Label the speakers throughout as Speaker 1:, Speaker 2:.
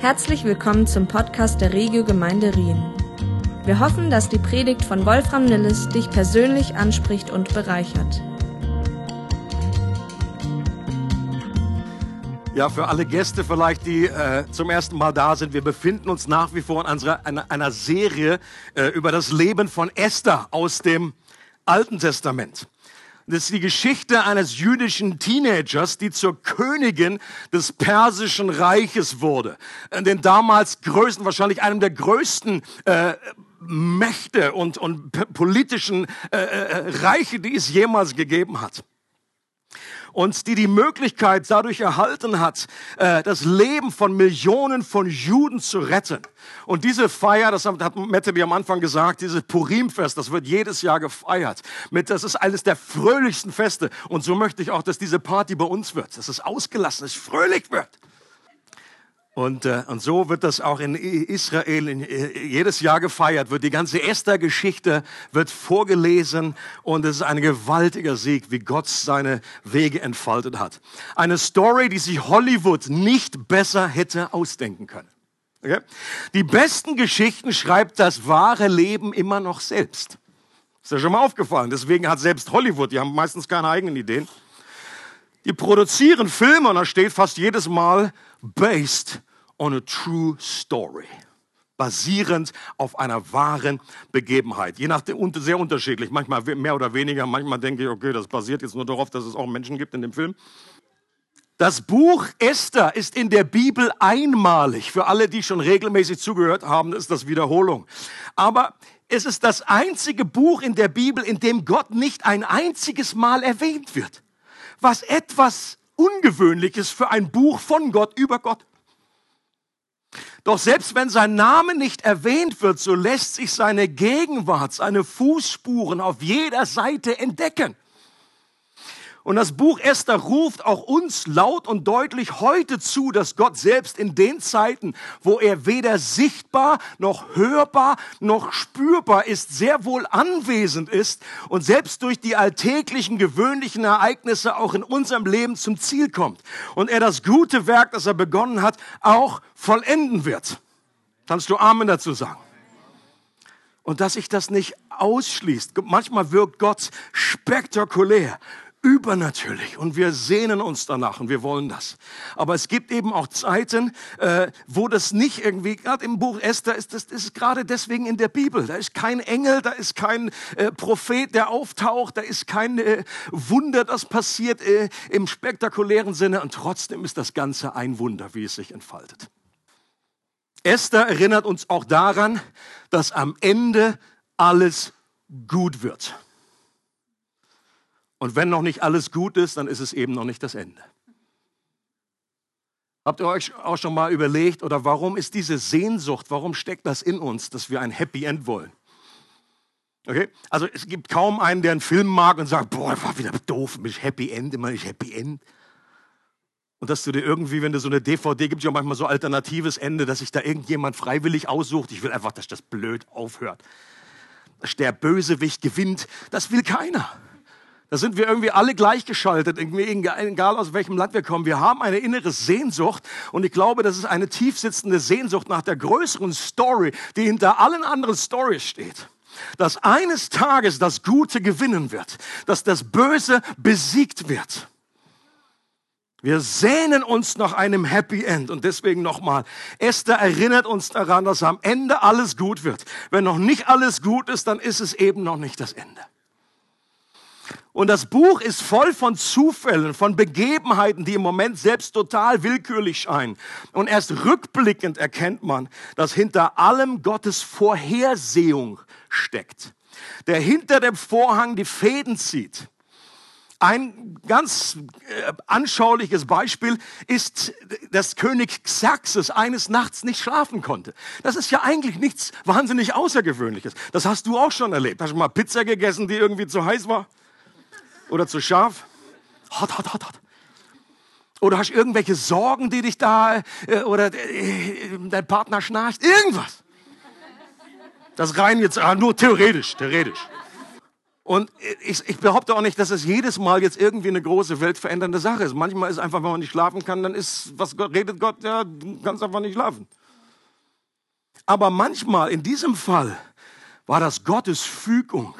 Speaker 1: Herzlich willkommen zum Podcast der Regio Gemeinde Rien. Wir hoffen, dass die Predigt von Wolfram Nilles dich persönlich anspricht und bereichert.
Speaker 2: Ja, für alle Gäste vielleicht, die äh, zum ersten Mal da sind, wir befinden uns nach wie vor in unserer, einer, einer Serie äh, über das Leben von Esther aus dem Alten Testament. Das ist die Geschichte eines jüdischen Teenagers, die zur Königin des persischen Reiches wurde. Äh, den damals größten, wahrscheinlich einem der größten äh, Mächte und, und politischen äh, äh, Reiche, die es jemals gegeben hat und die die Möglichkeit dadurch erhalten hat, äh, das Leben von Millionen von Juden zu retten. Und diese Feier, das hat Mette mir am Anfang gesagt, dieses Purimfest, das wird jedes Jahr gefeiert. Mit, das ist eines der fröhlichsten Feste. Und so möchte ich auch, dass diese Party bei uns wird, dass es ausgelassen ist, fröhlich wird. Und, äh, und so wird das auch in Israel in, äh, jedes Jahr gefeiert, wird die ganze Esther-Geschichte wird vorgelesen und es ist ein gewaltiger Sieg, wie Gott seine Wege entfaltet hat. Eine Story, die sich Hollywood nicht besser hätte ausdenken können. Okay? Die besten Geschichten schreibt das wahre Leben immer noch selbst. Ist ja schon mal aufgefallen. Deswegen hat selbst Hollywood, die haben meistens keine eigenen Ideen. Die produzieren Filme und da steht fast jedes Mal based on a true story. Basierend auf einer wahren Begebenheit. Je nachdem, sehr unterschiedlich. Manchmal mehr oder weniger. Manchmal denke ich, okay, das basiert jetzt nur darauf, dass es auch Menschen gibt in dem Film. Das Buch Esther ist in der Bibel einmalig. Für alle, die schon regelmäßig zugehört haben, ist das Wiederholung. Aber es ist das einzige Buch in der Bibel, in dem Gott nicht ein einziges Mal erwähnt wird. Was etwas Ungewöhnliches für ein Buch von Gott über Gott. Doch selbst wenn sein Name nicht erwähnt wird, so lässt sich seine Gegenwart, seine Fußspuren auf jeder Seite entdecken. Und das Buch Esther ruft auch uns laut und deutlich heute zu, dass Gott selbst in den Zeiten, wo er weder sichtbar noch hörbar noch spürbar ist, sehr wohl anwesend ist und selbst durch die alltäglichen, gewöhnlichen Ereignisse auch in unserem Leben zum Ziel kommt. Und er das gute Werk, das er begonnen hat, auch vollenden wird. Kannst du Amen dazu sagen? Und dass sich das nicht ausschließt. Manchmal wirkt Gott spektakulär übernatürlich und wir sehnen uns danach und wir wollen das. Aber es gibt eben auch Zeiten, äh, wo das nicht irgendwie, gerade im Buch Esther ist das, ist gerade deswegen in der Bibel. Da ist kein Engel, da ist kein äh, Prophet, der auftaucht, da ist kein äh, Wunder, das passiert äh, im spektakulären Sinne und trotzdem ist das Ganze ein Wunder, wie es sich entfaltet. Esther erinnert uns auch daran, dass am Ende alles gut wird. Und wenn noch nicht alles gut ist, dann ist es eben noch nicht das Ende. Habt ihr euch auch schon mal überlegt, oder warum ist diese Sehnsucht, warum steckt das in uns, dass wir ein Happy End wollen? Okay? Also es gibt kaum einen, der einen Film mag und sagt, boah, war wieder doof, bin ich Happy End, immer nicht Happy End. Und dass du dir irgendwie, wenn du so eine DVD gibt, ja manchmal so alternatives Ende, dass sich da irgendjemand freiwillig aussucht. Ich will einfach, dass das blöd aufhört. Dass der Bösewicht gewinnt. Das will keiner. Da sind wir irgendwie alle gleichgeschaltet, egal aus welchem Land wir kommen. Wir haben eine innere Sehnsucht und ich glaube, das ist eine tiefsitzende Sehnsucht nach der größeren Story, die hinter allen anderen Stories steht. Dass eines Tages das Gute gewinnen wird, dass das Böse besiegt wird. Wir sehnen uns nach einem Happy End und deswegen nochmal, Esther erinnert uns daran, dass am Ende alles gut wird. Wenn noch nicht alles gut ist, dann ist es eben noch nicht das Ende. Und das Buch ist voll von Zufällen, von Begebenheiten, die im Moment selbst total willkürlich scheinen. Und erst rückblickend erkennt man, dass hinter allem Gottes Vorhersehung steckt, der hinter dem Vorhang die Fäden zieht. Ein ganz äh, anschauliches Beispiel ist, dass König Xerxes eines Nachts nicht schlafen konnte. Das ist ja eigentlich nichts wahnsinnig Außergewöhnliches. Das hast du auch schon erlebt. Hast du mal Pizza gegessen, die irgendwie zu heiß war? Oder zu scharf? Hot, hot, hot, hot. Oder hast du irgendwelche Sorgen, die dich da, äh, oder äh, dein Partner schnarcht? Irgendwas. Das rein jetzt, ah, nur theoretisch, theoretisch. Und ich, ich behaupte auch nicht, dass es jedes Mal jetzt irgendwie eine große weltverändernde Sache ist. Manchmal ist einfach, wenn man nicht schlafen kann, dann ist, was Gott, redet Gott, ja, du kannst einfach nicht schlafen. Aber manchmal, in diesem Fall, war das Gottes Fügung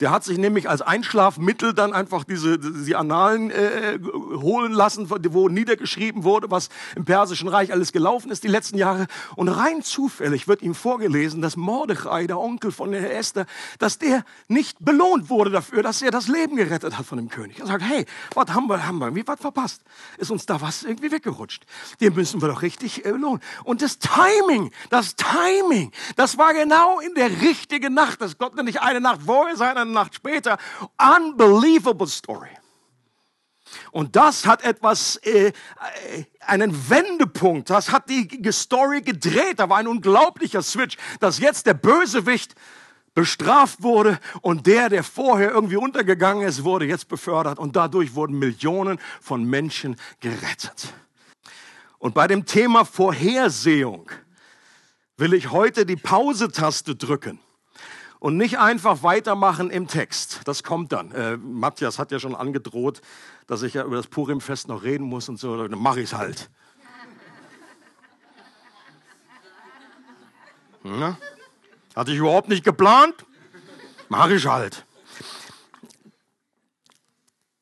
Speaker 2: der hat sich nämlich als Einschlafmittel dann einfach diese die Annalen äh, holen lassen, wo niedergeschrieben wurde, was im Persischen Reich alles gelaufen ist die letzten Jahre. Und rein zufällig wird ihm vorgelesen, dass Mordechai, der Onkel von der Esther, dass der nicht belohnt wurde dafür, dass er das Leben gerettet hat von dem König. Er sagt, hey, was haben wir, haben wir irgendwie was verpasst? Ist uns da was irgendwie weggerutscht? Den müssen wir doch richtig äh, belohnen. Und das Timing, das Timing, das war genau in der richtigen Nacht. Das konnte nicht eine Nacht vorher sein, eine Nacht später. Unbelievable story. Und das hat etwas, äh, einen Wendepunkt. Das hat die Story gedreht. Da war ein unglaublicher Switch, dass jetzt der Bösewicht bestraft wurde und der, der vorher irgendwie untergegangen ist, wurde jetzt befördert und dadurch wurden Millionen von Menschen gerettet. Und bei dem Thema Vorhersehung will ich heute die Pause-Taste drücken und nicht einfach weitermachen im Text. Das kommt dann. Äh, Matthias hat ja schon angedroht, dass ich ja über das Purimfest noch reden muss und so. Dann mache ich es halt. Ja? Hatte ich überhaupt nicht geplant. Mache ich halt.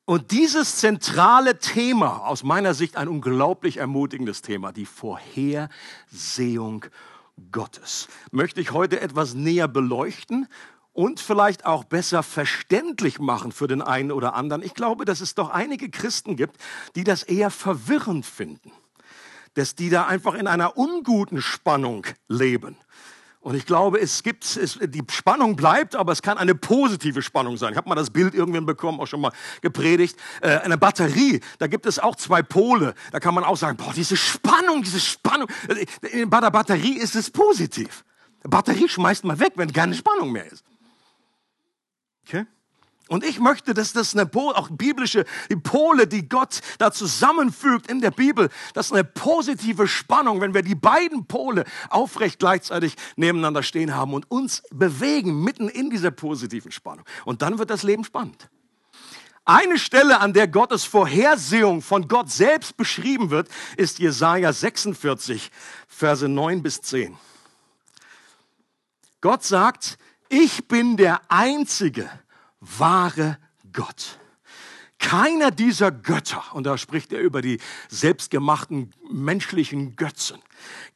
Speaker 2: Und dieses zentrale Thema, aus meiner Sicht ein unglaublich ermutigendes Thema, die Vorhersehung Gottes, möchte ich heute etwas näher beleuchten und vielleicht auch besser verständlich machen für den einen oder anderen. Ich glaube, dass es doch einige Christen gibt, die das eher verwirrend finden, dass die da einfach in einer unguten Spannung leben. Und ich glaube, es gibt, es, die Spannung bleibt, aber es kann eine positive Spannung sein. Ich habe mal das Bild irgendwann bekommen, auch schon mal gepredigt. Äh, eine Batterie, da gibt es auch zwei Pole. Da kann man auch sagen, boah, diese Spannung, diese Spannung. Äh, bei der Batterie ist es positiv. Batterie schmeißt man weg, wenn keine Spannung mehr ist. Okay? Und ich möchte, dass das eine auch biblische Pole, die Gott da zusammenfügt in der Bibel, das ist eine positive Spannung, wenn wir die beiden Pole aufrecht gleichzeitig nebeneinander stehen haben und uns bewegen mitten in dieser positiven Spannung. Und dann wird das Leben spannend. Eine Stelle, an der Gottes Vorhersehung von Gott selbst beschrieben wird, ist Jesaja 46, Verse 9 bis 10. Gott sagt, ich bin der Einzige, wahre Gott. Keiner dieser Götter, und da spricht er über die selbstgemachten menschlichen Götzen,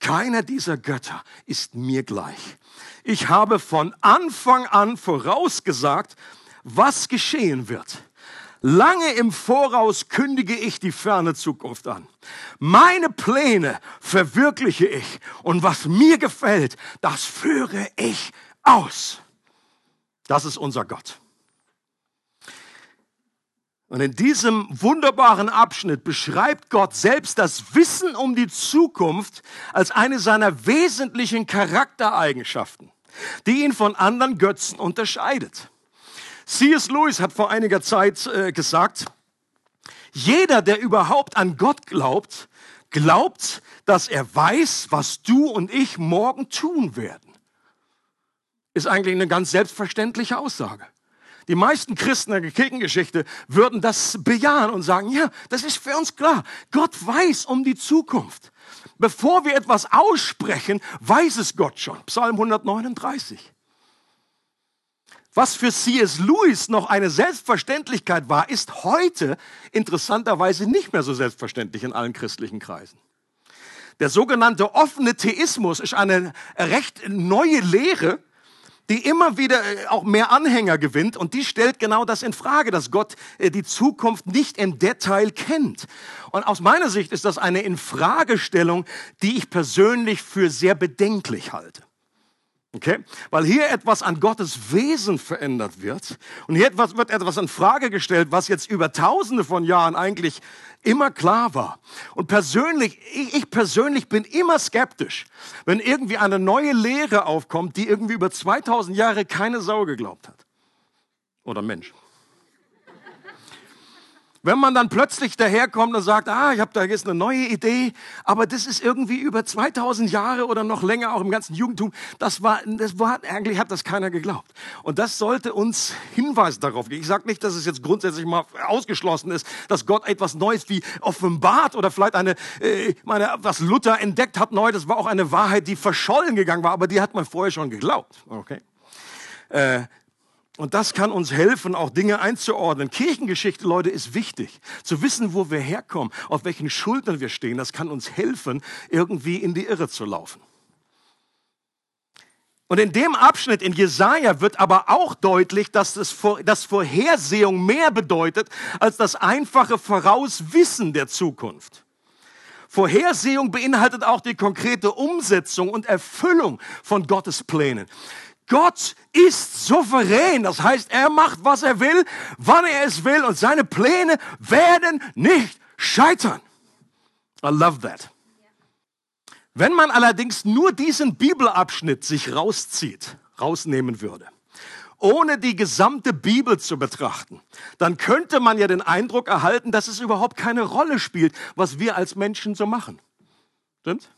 Speaker 2: keiner dieser Götter ist mir gleich. Ich habe von Anfang an vorausgesagt, was geschehen wird. Lange im Voraus kündige ich die ferne Zukunft an. Meine Pläne verwirkliche ich und was mir gefällt, das führe ich aus. Das ist unser Gott. Und in diesem wunderbaren Abschnitt beschreibt Gott selbst das Wissen um die Zukunft als eine seiner wesentlichen Charaktereigenschaften, die ihn von anderen Götzen unterscheidet. C.S. Lewis hat vor einiger Zeit äh, gesagt, jeder, der überhaupt an Gott glaubt, glaubt, dass er weiß, was du und ich morgen tun werden. Ist eigentlich eine ganz selbstverständliche Aussage. Die meisten Christen der Kirchengeschichte würden das bejahen und sagen, ja, das ist für uns klar. Gott weiß um die Zukunft. Bevor wir etwas aussprechen, weiß es Gott schon. Psalm 139. Was für C.S. Lewis noch eine Selbstverständlichkeit war, ist heute interessanterweise nicht mehr so selbstverständlich in allen christlichen Kreisen. Der sogenannte offene Theismus ist eine recht neue Lehre, die immer wieder äh, auch mehr Anhänger gewinnt und die stellt genau das in Frage, dass Gott äh, die Zukunft nicht im Detail kennt. Und aus meiner Sicht ist das eine Infragestellung, die ich persönlich für sehr bedenklich halte. Okay? Weil hier etwas an Gottes Wesen verändert wird. Und hier etwas, wird etwas in Frage gestellt, was jetzt über tausende von Jahren eigentlich immer klar war. Und persönlich, ich, ich persönlich bin immer skeptisch, wenn irgendwie eine neue Lehre aufkommt, die irgendwie über 2000 Jahre keine Sau geglaubt hat. Oder Mensch. Wenn man dann plötzlich daherkommt und sagt, ah, ich habe da jetzt eine neue Idee, aber das ist irgendwie über 2000 Jahre oder noch länger auch im ganzen Jugendtum, das war, das war eigentlich hat das keiner geglaubt. Und das sollte uns Hinweis darauf geben. Ich sage nicht, dass es jetzt grundsätzlich mal ausgeschlossen ist, dass Gott etwas Neues wie offenbart oder vielleicht eine, äh, meine, was Luther entdeckt hat neu, das war auch eine Wahrheit, die verschollen gegangen war, aber die hat man vorher schon geglaubt. Okay. Äh, und das kann uns helfen, auch Dinge einzuordnen. Kirchengeschichte, Leute, ist wichtig. Zu wissen, wo wir herkommen, auf welchen Schultern wir stehen, das kann uns helfen, irgendwie in die Irre zu laufen. Und in dem Abschnitt in Jesaja wird aber auch deutlich, dass das, dass Vorhersehung mehr bedeutet als das einfache Vorauswissen der Zukunft. Vorhersehung beinhaltet auch die konkrete Umsetzung und Erfüllung von Gottes Plänen. Gott ist souverän. Das heißt, er macht, was er will, wann er es will und seine Pläne werden nicht scheitern. I love that. Wenn man allerdings nur diesen Bibelabschnitt sich rauszieht, rausnehmen würde, ohne die gesamte Bibel zu betrachten, dann könnte man ja den Eindruck erhalten, dass es überhaupt keine Rolle spielt, was wir als Menschen so machen. Stimmt?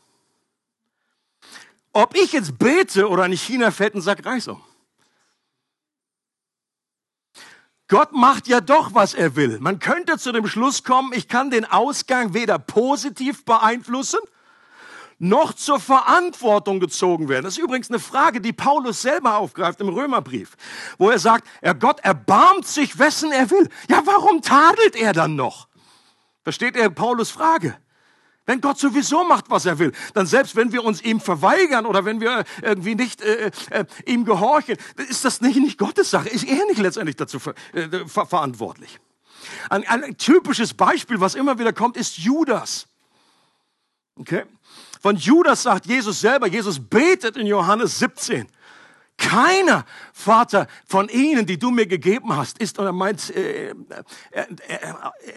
Speaker 2: Ob ich jetzt bete oder in China fällt ein Sack Reis um. Gott macht ja doch, was er will. Man könnte zu dem Schluss kommen, ich kann den Ausgang weder positiv beeinflussen, noch zur Verantwortung gezogen werden. Das ist übrigens eine Frage, die Paulus selber aufgreift im Römerbrief, wo er sagt, er Gott erbarmt sich, wessen er will. Ja, warum tadelt er dann noch? Versteht er Paulus Frage? Wenn Gott sowieso macht, was er will, dann selbst wenn wir uns ihm verweigern oder wenn wir irgendwie nicht äh, äh, ihm gehorchen, ist das nicht, nicht Gottes Sache, ist er nicht letztendlich dazu ver äh, ver verantwortlich. Ein, ein typisches Beispiel, was immer wieder kommt, ist Judas. Okay? Von Judas sagt Jesus selber, Jesus betet in Johannes 17. Keiner, Vater, von ihnen, die du mir gegeben hast, ist, und er meint äh, äh, äh,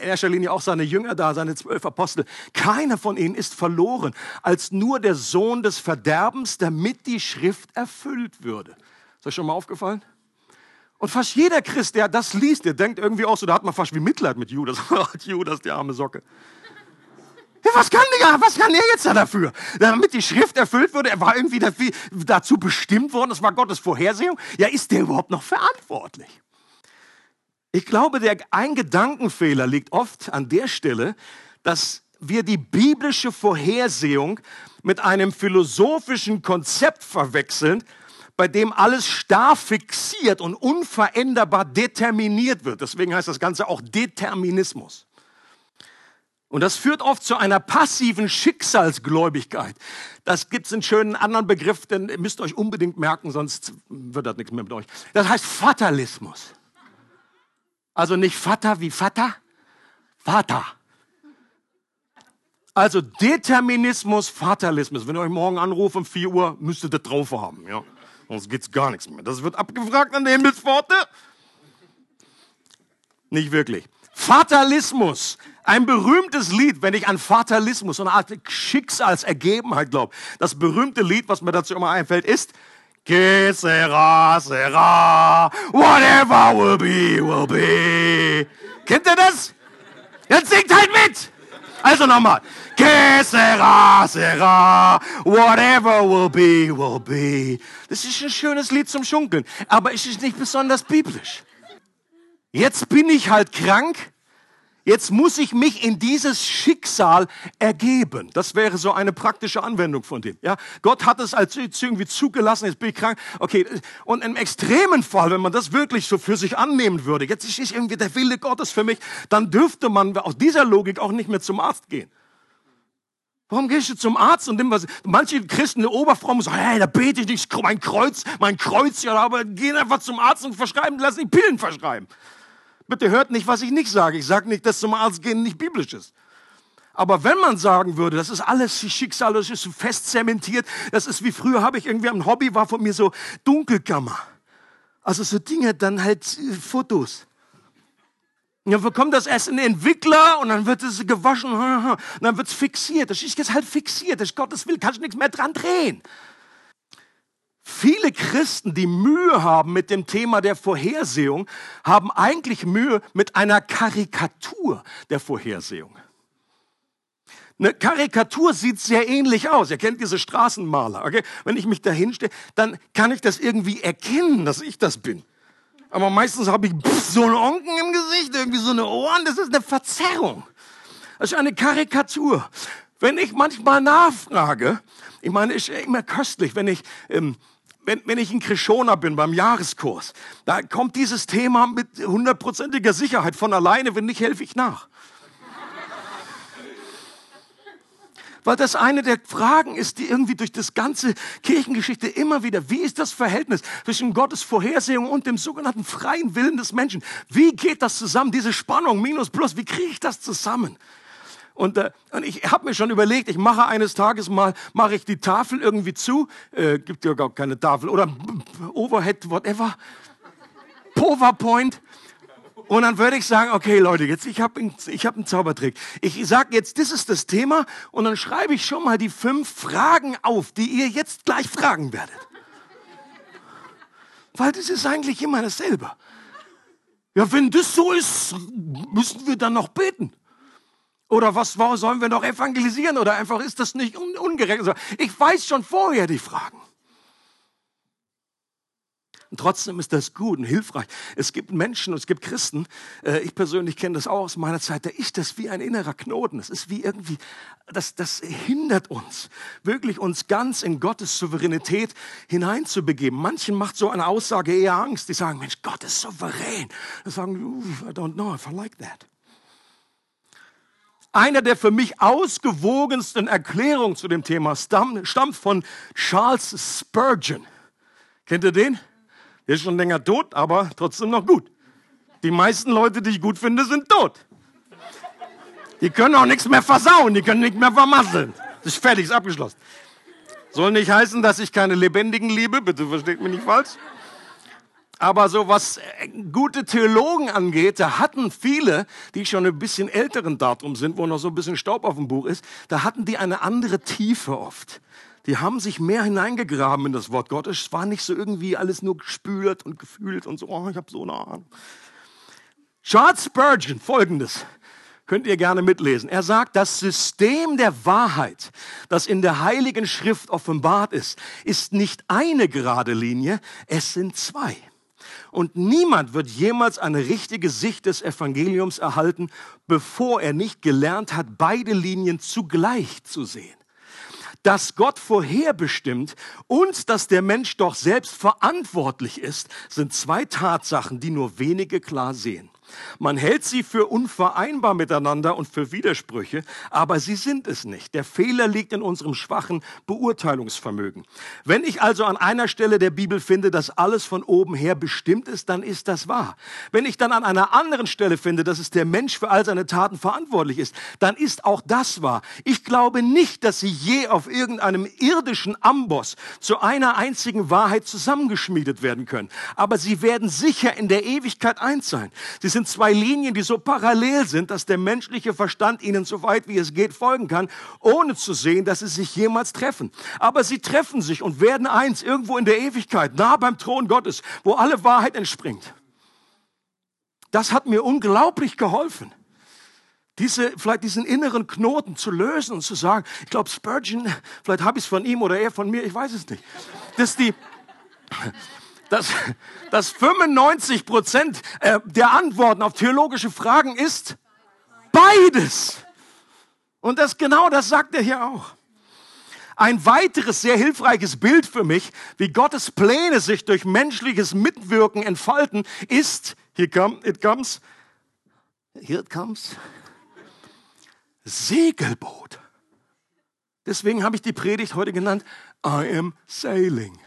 Speaker 2: in erster Linie auch seine Jünger da, seine zwölf Apostel, keiner von ihnen ist verloren, als nur der Sohn des Verderbens, damit die Schrift erfüllt würde. Ist euch schon mal aufgefallen? Und fast jeder Christ, der das liest, der denkt irgendwie auch so, da hat man fast wie Mitleid mit Judas. Judas, die arme Socke. Was kann der, was kann er jetzt da dafür? Damit die Schrift erfüllt wurde, er war irgendwie dazu bestimmt worden, das war Gottes Vorhersehung. Ja, ist der überhaupt noch verantwortlich? Ich glaube, der, ein Gedankenfehler liegt oft an der Stelle, dass wir die biblische Vorhersehung mit einem philosophischen Konzept verwechseln, bei dem alles starr fixiert und unveränderbar determiniert wird. Deswegen heißt das Ganze auch Determinismus. Und das führt oft zu einer passiven Schicksalsgläubigkeit. Das gibt es einen schönen anderen Begriff, den müsst ihr euch unbedingt merken, sonst wird das nichts mehr mit euch. Das heißt Fatalismus. Also nicht Vater wie Vater, Vater. Also Determinismus, Fatalismus. Wenn ihr euch morgen anruft um 4 Uhr, müsst ihr das drauf haben. Ja? Sonst geht's gar nichts mehr. Das wird abgefragt an der Himmelspforte. Nicht wirklich. Fatalismus ein berühmtes Lied, wenn ich an Fatalismus, eine Art Schicksalsergebenheit glaube. Das berühmte Lied, was mir dazu immer einfällt, ist Que sera, sera, whatever will be, will be. Kennt ihr das? Jetzt singt halt mit! Also nochmal. Que sera, sera, whatever will be, will be. Das ist ein schönes Lied zum Schunkeln, aber es ist nicht besonders biblisch. Jetzt bin ich halt krank Jetzt muss ich mich in dieses Schicksal ergeben. Das wäre so eine praktische Anwendung von dem. Ja, Gott hat es als irgendwie zugelassen. Jetzt bin ich krank. Okay. Und im extremen Fall, wenn man das wirklich so für sich annehmen würde, jetzt ist irgendwie der Wille Gottes für mich, dann dürfte man aus dieser Logik auch nicht mehr zum Arzt gehen. Warum gehst du zum Arzt und nimm was? Manche Christen, eine Oberfrau, sagen, hey, da bete ich nicht, mein Kreuz, mein Kreuz, ja, aber gehen einfach zum Arzt und verschreiben, lassen die Pillen verschreiben. Bitte hört nicht, was ich nicht sage. Ich sage nicht, dass zum Arzt gehen nicht biblisch ist. Aber wenn man sagen würde, das ist alles Schicksal, das ist fest zementiert, das ist wie früher habe ich irgendwie ein Hobby, war von mir so Dunkelkammer. Also so Dinge, dann halt äh, Fotos. Und dann bekommt das erst ein Entwickler und dann wird es gewaschen und dann wird es fixiert. Das ist jetzt halt fixiert. Das ist Gottes Will, kannst du nichts mehr dran drehen. Viele Christen, die Mühe haben mit dem Thema der Vorhersehung, haben eigentlich Mühe mit einer Karikatur der Vorhersehung. Eine Karikatur sieht sehr ähnlich aus. Ihr kennt diese Straßenmaler. Okay? Wenn ich mich da hinstelle, dann kann ich das irgendwie erkennen, dass ich das bin. Aber meistens habe ich so einen Onken im Gesicht, irgendwie so eine Ohren. Das ist eine Verzerrung. Das ist eine Karikatur. Wenn ich manchmal nachfrage, ich meine, ist immer köstlich, wenn ich, ähm, wenn, wenn ich in Krishona bin beim Jahreskurs, da kommt dieses Thema mit hundertprozentiger Sicherheit von alleine, wenn nicht, helfe ich nach. Weil das eine der Fragen ist, die irgendwie durch das ganze Kirchengeschichte immer wieder, wie ist das Verhältnis zwischen Gottes Vorhersehung und dem sogenannten freien Willen des Menschen? Wie geht das zusammen? Diese Spannung, Minus, Plus, wie kriege ich das zusammen? Und, äh, und ich habe mir schon überlegt, ich mache eines Tages mal, mache ich die Tafel irgendwie zu, äh, gibt ja gar keine Tafel, oder Overhead, whatever, PowerPoint, und dann würde ich sagen, okay Leute, jetzt ich habe ich hab einen Zaubertrick. Ich sage jetzt, das ist das Thema und dann schreibe ich schon mal die fünf Fragen auf, die ihr jetzt gleich fragen werdet. Weil das ist eigentlich immer dasselbe. Ja, wenn das so ist, müssen wir dann noch beten. Oder was sollen wir noch evangelisieren? Oder einfach ist das nicht ungerecht? Ich weiß schon vorher die Fragen. Und trotzdem ist das gut und hilfreich. Es gibt Menschen und es gibt Christen, äh, ich persönlich kenne das auch aus meiner Zeit, da ist das wie ein innerer Knoten. Das ist wie irgendwie, das, das hindert uns, wirklich uns ganz in Gottes Souveränität hineinzubegeben. Manchen macht so eine Aussage eher Angst. Die sagen, Mensch, Gott ist souverän. Die sagen, I don't know if I like that. Einer der für mich ausgewogensten Erklärungen zu dem Thema stammt von Charles Spurgeon. Kennt ihr den? Der ist schon länger tot, aber trotzdem noch gut. Die meisten Leute, die ich gut finde, sind tot. Die können auch nichts mehr versauen, die können nichts mehr vermasseln. Das ist fertig, ist abgeschlossen. Soll nicht heißen, dass ich keine Lebendigen liebe, bitte versteht mich nicht falsch. Aber so was äh, gute Theologen angeht, da hatten viele, die schon ein bisschen älteren Datum sind, wo noch so ein bisschen Staub auf dem Buch ist, da hatten die eine andere Tiefe oft die haben sich mehr hineingegraben in das Wort Gottes. Es war nicht so irgendwie alles nur gespült und gefühlt und so, oh, ich habe so eine Ahnung. Charles Spurgeon, folgendes, könnt ihr gerne mitlesen. Er sagt, das System der Wahrheit, das in der Heiligen Schrift offenbart ist, ist nicht eine gerade Linie, es sind zwei. Und niemand wird jemals eine richtige Sicht des Evangeliums erhalten, bevor er nicht gelernt hat, beide Linien zugleich zu sehen dass Gott vorherbestimmt und dass der Mensch doch selbst verantwortlich ist, sind zwei Tatsachen, die nur wenige klar sehen. Man hält sie für unvereinbar miteinander und für Widersprüche, aber sie sind es nicht. Der Fehler liegt in unserem schwachen Beurteilungsvermögen. Wenn ich also an einer Stelle der Bibel finde, dass alles von oben her bestimmt ist, dann ist das wahr. Wenn ich dann an einer anderen Stelle finde, dass es der Mensch für all seine Taten verantwortlich ist, dann ist auch das wahr. Ich glaube nicht, dass sie je auf irgendeinem irdischen Amboss zu einer einzigen Wahrheit zusammengeschmiedet werden können. Aber sie werden sicher in der Ewigkeit eins sein. Sie sind zwei Linien, die so parallel sind, dass der menschliche Verstand ihnen so weit wie es geht folgen kann, ohne zu sehen, dass sie sich jemals treffen. Aber sie treffen sich und werden eins irgendwo in der Ewigkeit, nah beim Thron Gottes, wo alle Wahrheit entspringt. Das hat mir unglaublich geholfen diese, vielleicht diesen inneren Knoten zu lösen und zu sagen, ich glaube Spurgeon, vielleicht habe ich es von ihm oder er von mir, ich weiß es nicht. Dass die, dass, dass 95 Prozent äh, der Antworten auf theologische Fragen ist beides. Und das genau das sagt er hier auch. Ein weiteres sehr hilfreiches Bild für mich, wie Gottes Pläne sich durch menschliches Mitwirken entfalten, ist, hier come, it comes, here it comes, Segelboot. Deswegen habe ich die Predigt heute genannt, I am sailing.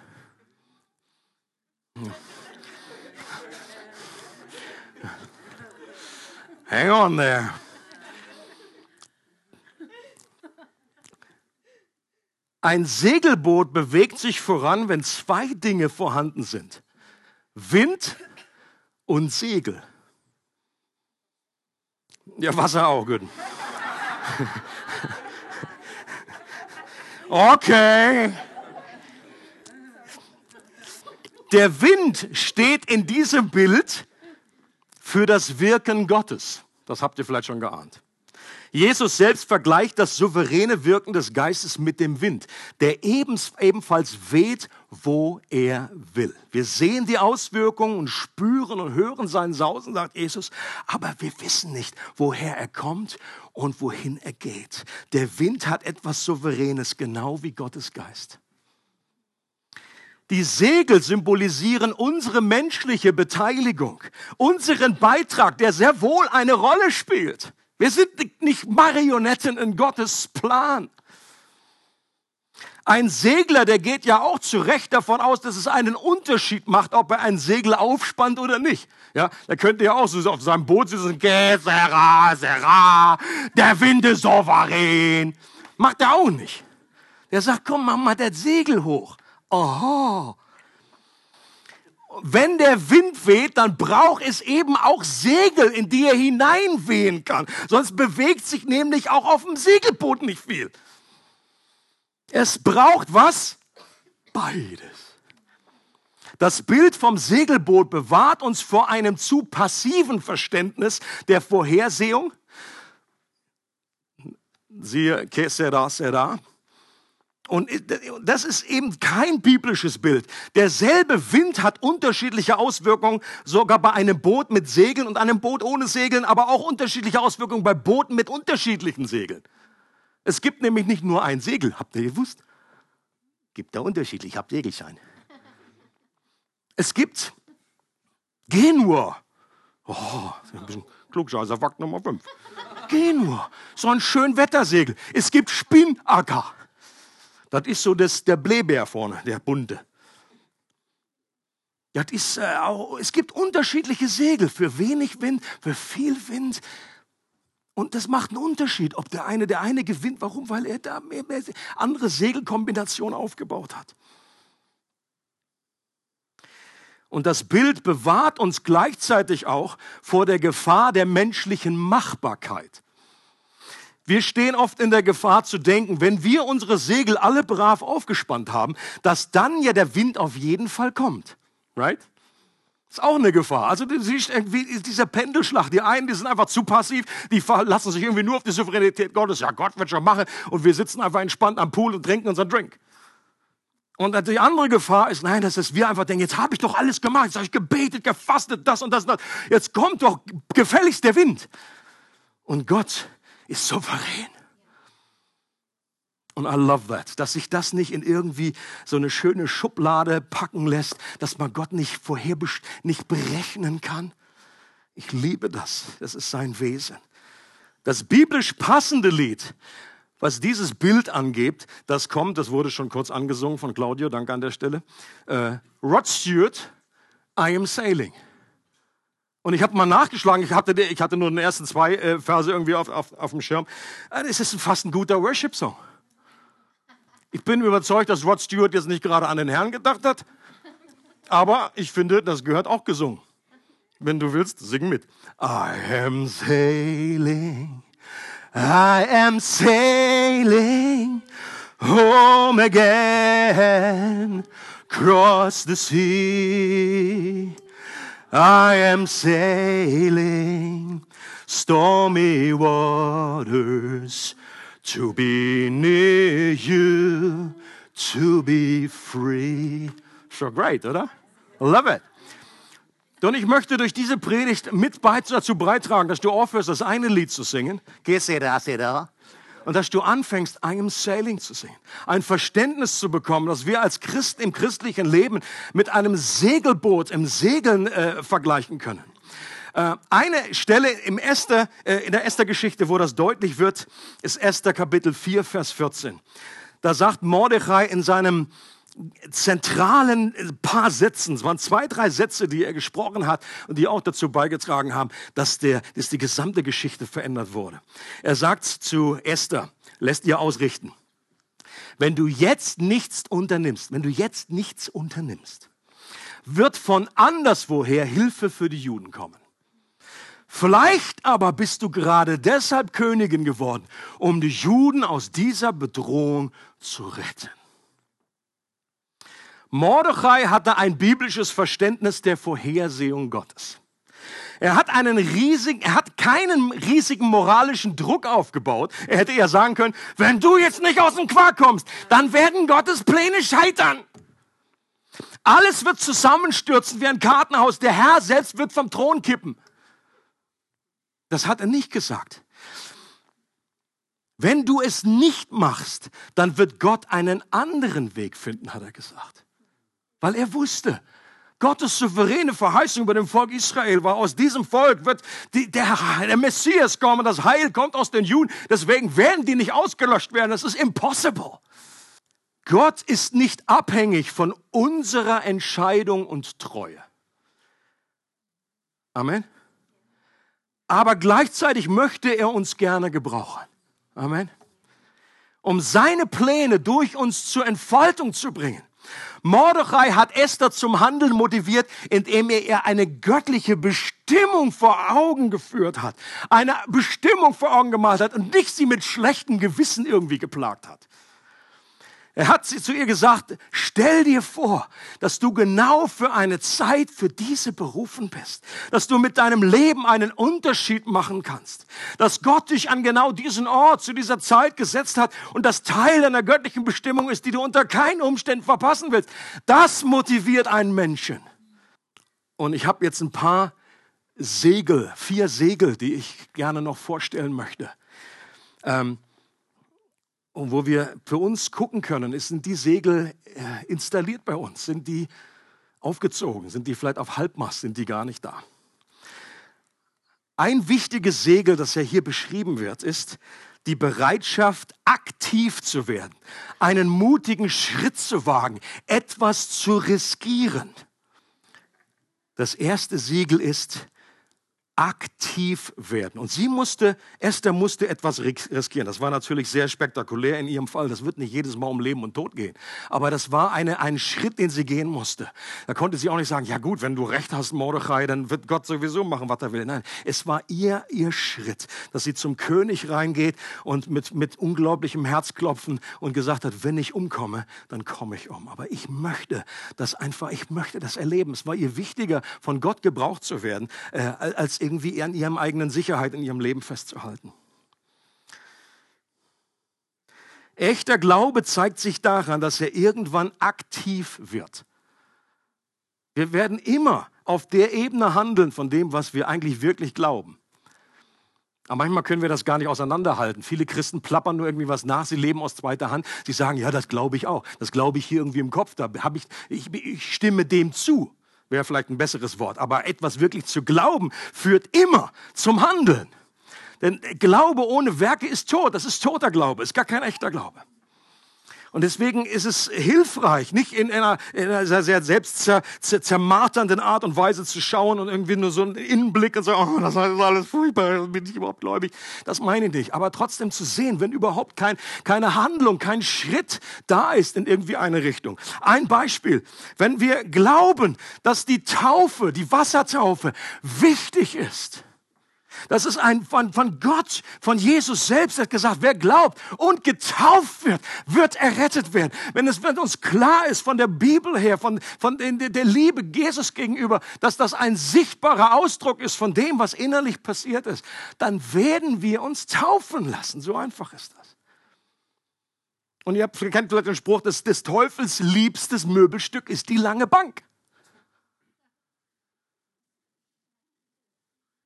Speaker 2: Hang on there. Ein Segelboot bewegt sich voran, wenn zwei Dinge vorhanden sind. Wind und Segel. Ja, Wasser auch, gut. Okay. Der Wind steht in diesem Bild für das Wirken Gottes. Das habt ihr vielleicht schon geahnt. Jesus selbst vergleicht das souveräne Wirken des Geistes mit dem Wind, der ebenfalls weht, wo er will. Wir sehen die Auswirkungen und spüren und hören seinen Sausen, sagt Jesus, aber wir wissen nicht, woher er kommt und wohin er geht. Der Wind hat etwas Souveränes, genau wie Gottes Geist. Die Segel symbolisieren unsere menschliche Beteiligung, unseren Beitrag, der sehr wohl eine Rolle spielt. Wir sind nicht Marionetten in Gottes Plan. Ein Segler, der geht ja auch zu Recht davon aus, dass es einen Unterschied macht, ob er ein Segel aufspannt oder nicht. Ja, der könnte ja auch so auf seinem Boot sitzen, sera, sera, der Wind ist souverän. Macht er auch nicht. Der sagt, komm, mach mal das Segel hoch. Aha, wenn der Wind weht, dann braucht es eben auch Segel, in die er hineinwehen kann. Sonst bewegt sich nämlich auch auf dem Segelboot nicht viel. Es braucht was? Beides. Das Bild vom Segelboot bewahrt uns vor einem zu passiven Verständnis der Vorhersehung. Siehe, que sera, sera. Und das ist eben kein biblisches Bild. Derselbe Wind hat unterschiedliche Auswirkungen, sogar bei einem Boot mit Segeln und einem Boot ohne Segeln, aber auch unterschiedliche Auswirkungen bei Booten mit unterschiedlichen Segeln. Es gibt nämlich nicht nur ein Segel, habt ihr gewusst? Gibt da unterschiedlich, habt Segelschein. Es gibt Genua. Oh, ein bisschen Klugscheißer, Fakt Nummer 5. Genua, so ein schön Wettersegel. Es gibt Spinnacker. Das ist so das, der Blähbär vorne, der bunte. Das ist, äh, auch, es gibt unterschiedliche Segel für wenig Wind, für viel Wind. Und das macht einen Unterschied, ob der eine, der eine gewinnt. Warum? Weil er da mehr, mehr andere Segelkombinationen aufgebaut hat. Und das Bild bewahrt uns gleichzeitig auch vor der Gefahr der menschlichen Machbarkeit. Wir stehen oft in der Gefahr zu denken, wenn wir unsere Segel alle brav aufgespannt haben, dass dann ja der Wind auf jeden Fall kommt. Right? Ist auch eine Gefahr. Also du siehst irgendwie dieser Pendelschlag. Die einen, die sind einfach zu passiv, die verlassen sich irgendwie nur auf die Souveränität Gottes. Ja, Gott wird schon machen. Und wir sitzen einfach entspannt am Pool und trinken unseren Drink. Und die andere Gefahr ist, nein, das ist wir einfach denken, jetzt habe ich doch alles gemacht, jetzt habe ich gebetet, gefastet, das und das und das. Jetzt kommt doch gefälligst der Wind. Und Gott ist souverän. Und I love that, dass sich das nicht in irgendwie so eine schöne Schublade packen lässt, dass man Gott nicht vorher nicht berechnen kann. Ich liebe das. Das ist sein Wesen. Das biblisch passende Lied, was dieses Bild angeht, das kommt, das wurde schon kurz angesungen von Claudio, danke an der Stelle. Uh, Rod Stewart, I am sailing. Und ich habe mal nachgeschlagen, ich hatte, ich hatte nur den ersten zwei äh, Verse irgendwie auf, auf, auf dem Schirm. Äh, es ist fast ein guter Worship-Song. Ich bin überzeugt, dass Rod Stewart jetzt nicht gerade an den Herrn gedacht hat. Aber ich finde, das gehört auch gesungen. Wenn du willst, sing mit. I am sailing, I am sailing home again, cross the sea. I am sailing stormy waters to be near you, to be free. So great, oder? Love it. Und ich möchte durch diese Predigt mit dazu beitragen, dass du aufhörst, das eine Lied zu singen. Que sera, sera und dass du anfängst, am sailing zu sehen. Ein Verständnis zu bekommen, dass wir als Christen im christlichen Leben mit einem Segelboot im Segeln äh, vergleichen können. Äh, eine Stelle im Esther, äh, in der Esther-Geschichte, wo das deutlich wird, ist Esther Kapitel 4, Vers 14. Da sagt Mordechai in seinem zentralen paar Sätzen, es waren zwei, drei Sätze, die er gesprochen hat und die auch dazu beigetragen haben, dass, der, dass die gesamte Geschichte verändert wurde. Er sagt zu Esther, lässt ihr ausrichten, wenn du jetzt nichts unternimmst, wenn du jetzt nichts unternimmst, wird von anderswoher Hilfe für die Juden kommen. Vielleicht aber bist du gerade deshalb Königin geworden, um die Juden aus dieser Bedrohung zu retten. Mordechai hatte ein biblisches Verständnis der Vorhersehung Gottes. Er hat einen riesigen, er hat keinen riesigen moralischen Druck aufgebaut. Er hätte ja sagen können, wenn du jetzt nicht aus dem Quark kommst, dann werden Gottes Pläne scheitern. Alles wird zusammenstürzen wie ein Kartenhaus. Der Herr selbst wird vom Thron kippen. Das hat er nicht gesagt. Wenn du es nicht machst, dann wird Gott einen anderen Weg finden, hat er gesagt. Weil er wusste, Gottes souveräne Verheißung über dem Volk Israel war, aus diesem Volk wird die, der, der Messias kommen, das Heil kommt aus den Juden, deswegen werden die nicht ausgelöscht werden, das ist impossible. Gott ist nicht abhängig von unserer Entscheidung und Treue. Amen. Aber gleichzeitig möchte er uns gerne gebrauchen. Amen. Um seine Pläne durch uns zur Entfaltung zu bringen. Mordechai hat Esther zum Handeln motiviert, indem er ihr eine göttliche Bestimmung vor Augen geführt hat, eine Bestimmung vor Augen gemalt hat und nicht sie mit schlechtem Gewissen irgendwie geplagt hat. Er hat sie zu ihr gesagt, stell dir vor, dass du genau für eine Zeit für diese berufen bist, dass du mit deinem Leben einen Unterschied machen kannst, dass Gott dich an genau diesen Ort zu dieser Zeit gesetzt hat und das Teil deiner göttlichen Bestimmung ist, die du unter keinen Umständen verpassen willst. Das motiviert einen Menschen. Und ich habe jetzt ein paar Segel, vier Segel, die ich gerne noch vorstellen möchte. Ähm, und wo wir für uns gucken können, sind die Segel äh, installiert bei uns? Sind die aufgezogen? Sind die vielleicht auf Halbmast? Sind die gar nicht da? Ein wichtiges Segel, das ja hier beschrieben wird, ist die Bereitschaft, aktiv zu werden, einen mutigen Schritt zu wagen, etwas zu riskieren. Das erste Siegel ist, aktiv werden. Und sie musste, Esther musste etwas riskieren. Das war natürlich sehr spektakulär in ihrem Fall. Das wird nicht jedes Mal um Leben und Tod gehen. Aber das war eine, ein Schritt, den sie gehen musste. Da konnte sie auch nicht sagen, ja gut, wenn du recht hast, Mordechai, dann wird Gott sowieso machen, was er will. Nein, es war ihr, ihr Schritt, dass sie zum König reingeht und mit, mit unglaublichem Herzklopfen und gesagt hat, wenn ich umkomme, dann komme ich um. Aber ich möchte das einfach, ich möchte das erleben. Es war ihr wichtiger, von Gott gebraucht zu werden, äh, als irgendwie an ihrem eigenen Sicherheit in ihrem Leben festzuhalten. Echter Glaube zeigt sich daran, dass er irgendwann aktiv wird. Wir werden immer auf der Ebene handeln von dem, was wir eigentlich wirklich glauben. Aber manchmal können wir das gar nicht auseinanderhalten. Viele Christen plappern nur irgendwie was nach, sie leben aus zweiter Hand. Sie sagen, ja, das glaube ich auch. Das glaube ich hier irgendwie im Kopf. Da habe ich, ich, ich stimme dem zu wäre vielleicht ein besseres Wort, aber etwas wirklich zu glauben führt immer zum Handeln. Denn Glaube ohne Werke ist tot, das ist toter Glaube, ist gar kein echter Glaube. Und deswegen ist es hilfreich, nicht in einer, in einer sehr selbst zermarternden Art und Weise zu schauen und irgendwie nur so einen Innenblick und sagen, oh, das ist alles furchtbar, bin ich überhaupt gläubig. Das meine ich nicht. Aber trotzdem zu sehen, wenn überhaupt kein, keine Handlung, kein Schritt da ist in irgendwie eine Richtung. Ein Beispiel. Wenn wir glauben, dass die Taufe, die Wassertaufe wichtig ist, das ist ein von, von Gott, von Jesus selbst hat gesagt, wer glaubt und getauft wird, wird errettet werden. Wenn es wenn uns klar ist von der Bibel her, von, von der, Liebe Jesus gegenüber, dass das ein sichtbarer Ausdruck ist von dem, was innerlich passiert ist, dann werden wir uns taufen lassen. So einfach ist das. Und ihr habt, kennt vielleicht den Spruch, dass des Teufels liebstes Möbelstück ist die lange Bank.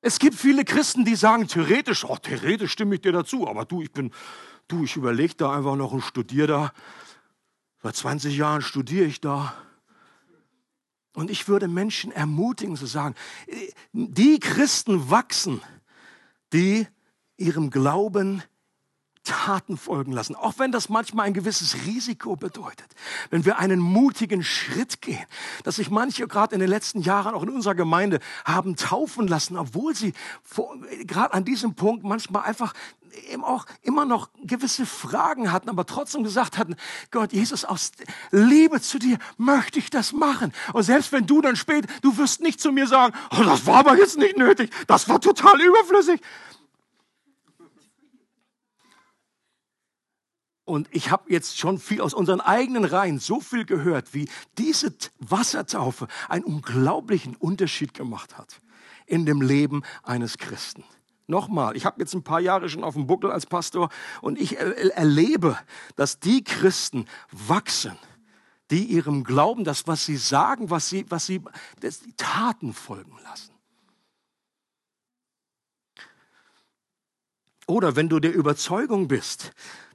Speaker 2: Es gibt viele Christen, die sagen theoretisch, oh, theoretisch stimme ich dir dazu, aber du, ich bin, du, ich überlege da einfach noch und studiere da. Seit 20 Jahren studiere ich da. Und ich würde Menschen ermutigen zu sagen, die Christen wachsen, die ihrem Glauben Taten folgen lassen, auch wenn das manchmal ein gewisses Risiko bedeutet. Wenn wir einen mutigen Schritt gehen, dass sich manche gerade in den letzten Jahren auch in unserer Gemeinde haben taufen lassen, obwohl sie gerade an diesem Punkt manchmal einfach eben auch immer noch gewisse Fragen hatten, aber trotzdem gesagt hatten, Gott, Jesus, aus Liebe zu dir möchte ich das machen. Und selbst wenn du dann spät, du wirst nicht zu mir sagen, oh, das war aber jetzt nicht nötig, das war total überflüssig. Und ich habe jetzt schon viel aus unseren eigenen Reihen so viel gehört, wie diese Wassertaufe einen unglaublichen Unterschied gemacht hat in dem Leben eines Christen. Nochmal, ich habe jetzt ein paar Jahre schon auf dem Buckel als Pastor und ich erlebe, dass die Christen wachsen, die ihrem Glauben, das, was sie sagen, was sie, was sie, das, die Taten folgen lassen. Oder wenn du der Überzeugung bist,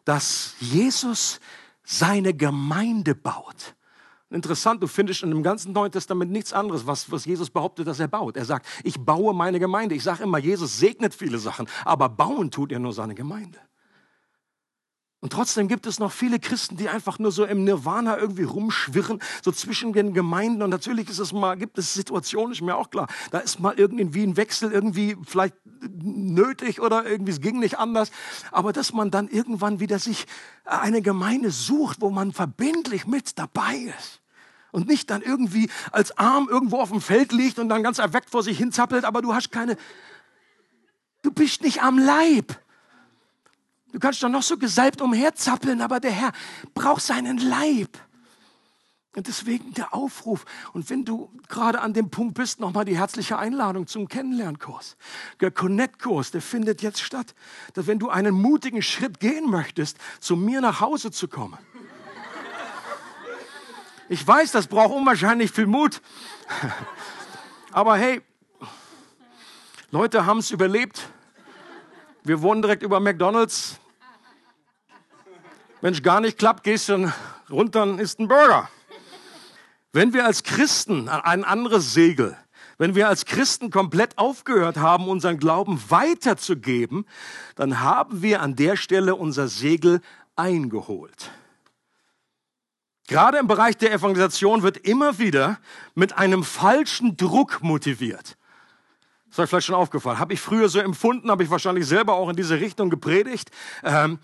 Speaker 2: dass Jesus seine Gemeinde baut. Interessant, du findest in dem ganzen Neuen Testament nichts anderes, was, was Jesus behauptet, dass er baut. Er sagt, ich baue meine Gemeinde. Ich sage immer, Jesus segnet viele Sachen, aber bauen tut er nur seine Gemeinde. Und trotzdem gibt es noch viele Christen, die einfach nur so im Nirvana irgendwie rumschwirren, so zwischen den Gemeinden. Und natürlich ist es mal, gibt es Situationen, ist mir auch klar. Da ist mal irgendwie ein Wechsel irgendwie vielleicht nötig oder irgendwie es ging nicht anders. Aber dass man dann irgendwann wieder sich eine Gemeinde sucht, wo man verbindlich mit dabei ist. Und nicht dann irgendwie als Arm irgendwo auf dem Feld liegt und dann ganz erweckt vor sich hinzappelt, aber du hast keine, du bist nicht am Leib. Du kannst doch noch so gesalbt umherzappeln, aber der Herr braucht seinen Leib. Und deswegen der Aufruf. Und wenn du gerade an dem Punkt bist, nochmal die herzliche Einladung zum Kennenlernkurs. Der Connect-Kurs, der findet jetzt statt. Dass wenn du einen mutigen Schritt gehen möchtest, zu mir nach Hause zu kommen. Ich weiß, das braucht unwahrscheinlich viel Mut. Aber hey, Leute haben es überlebt. Wir wohnen direkt über McDonald's. Wenn es gar nicht klappt, gehst du runter und isst einen Burger. Wenn wir als Christen ein anderes Segel, wenn wir als Christen komplett aufgehört haben, unseren Glauben weiterzugeben, dann haben wir an der Stelle unser Segel eingeholt. Gerade im Bereich der Evangelisation wird immer wieder mit einem falschen Druck motiviert. Ist euch vielleicht schon aufgefallen. Habe ich früher so empfunden, habe ich wahrscheinlich selber auch in diese Richtung gepredigt. Ähm,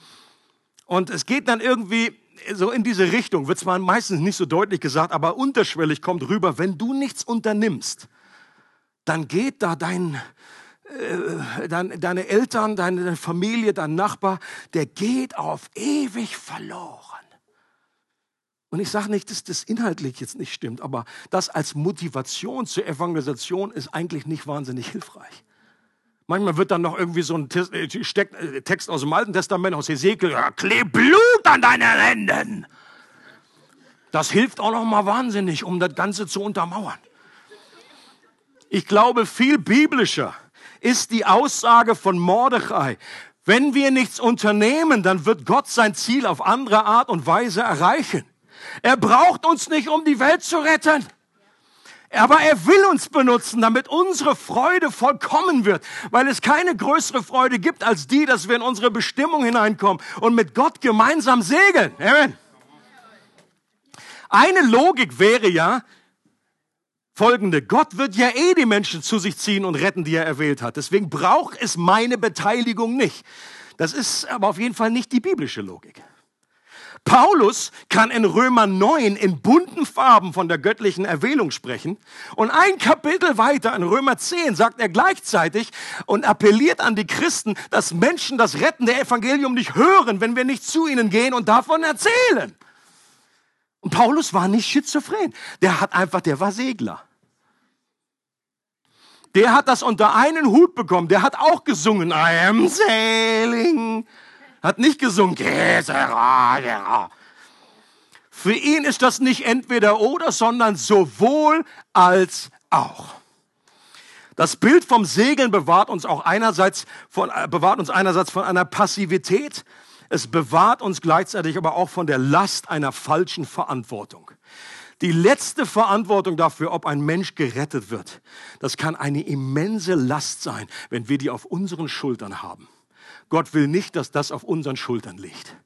Speaker 2: und es geht dann irgendwie so in diese Richtung, wird zwar meistens nicht so deutlich gesagt, aber unterschwellig kommt rüber, wenn du nichts unternimmst, dann geht da dein, äh, dein, deine Eltern, deine Familie, dein Nachbar, der geht auf ewig verloren. Und ich sage nicht, dass das inhaltlich jetzt nicht stimmt, aber das als Motivation zur Evangelisation ist eigentlich nicht wahnsinnig hilfreich. Manchmal wird dann noch irgendwie so ein äh, äh, Text aus dem Alten Testament, aus Ezekiel, ja, kleb Blut an deinen Händen. Das hilft auch noch mal wahnsinnig, um das Ganze zu untermauern. Ich glaube, viel biblischer ist die Aussage von Mordechai. Wenn wir nichts unternehmen, dann wird Gott sein Ziel auf andere Art und Weise erreichen. Er braucht uns nicht, um die Welt zu retten. Aber er will uns benutzen, damit unsere Freude vollkommen wird, weil es keine größere Freude gibt als die, dass wir in unsere Bestimmung hineinkommen und mit Gott gemeinsam segeln. Amen. Eine Logik wäre ja folgende. Gott wird ja eh die Menschen zu sich ziehen und retten, die er erwählt hat. Deswegen braucht es meine Beteiligung nicht. Das ist aber auf jeden Fall nicht die biblische Logik. Paulus kann in Römer 9 in bunten Farben von der göttlichen Erwählung sprechen. Und ein Kapitel weiter in Römer 10 sagt er gleichzeitig und appelliert an die Christen, dass Menschen das rettende Evangelium nicht hören, wenn wir nicht zu ihnen gehen und davon erzählen. Und Paulus war nicht schizophren. Der hat einfach, der war Segler. Der hat das unter einen Hut bekommen. Der hat auch gesungen. I am sailing hat nicht gesungen. Für ihn ist das nicht entweder oder, sondern sowohl als auch. Das Bild vom Segeln bewahrt uns auch einerseits von, äh, bewahrt uns einerseits von einer Passivität. Es bewahrt uns gleichzeitig aber auch von der Last einer falschen Verantwortung. Die letzte Verantwortung dafür, ob ein Mensch gerettet wird, das kann eine immense Last sein, wenn wir die auf unseren Schultern haben. Gott will nicht, dass das auf unseren Schultern liegt.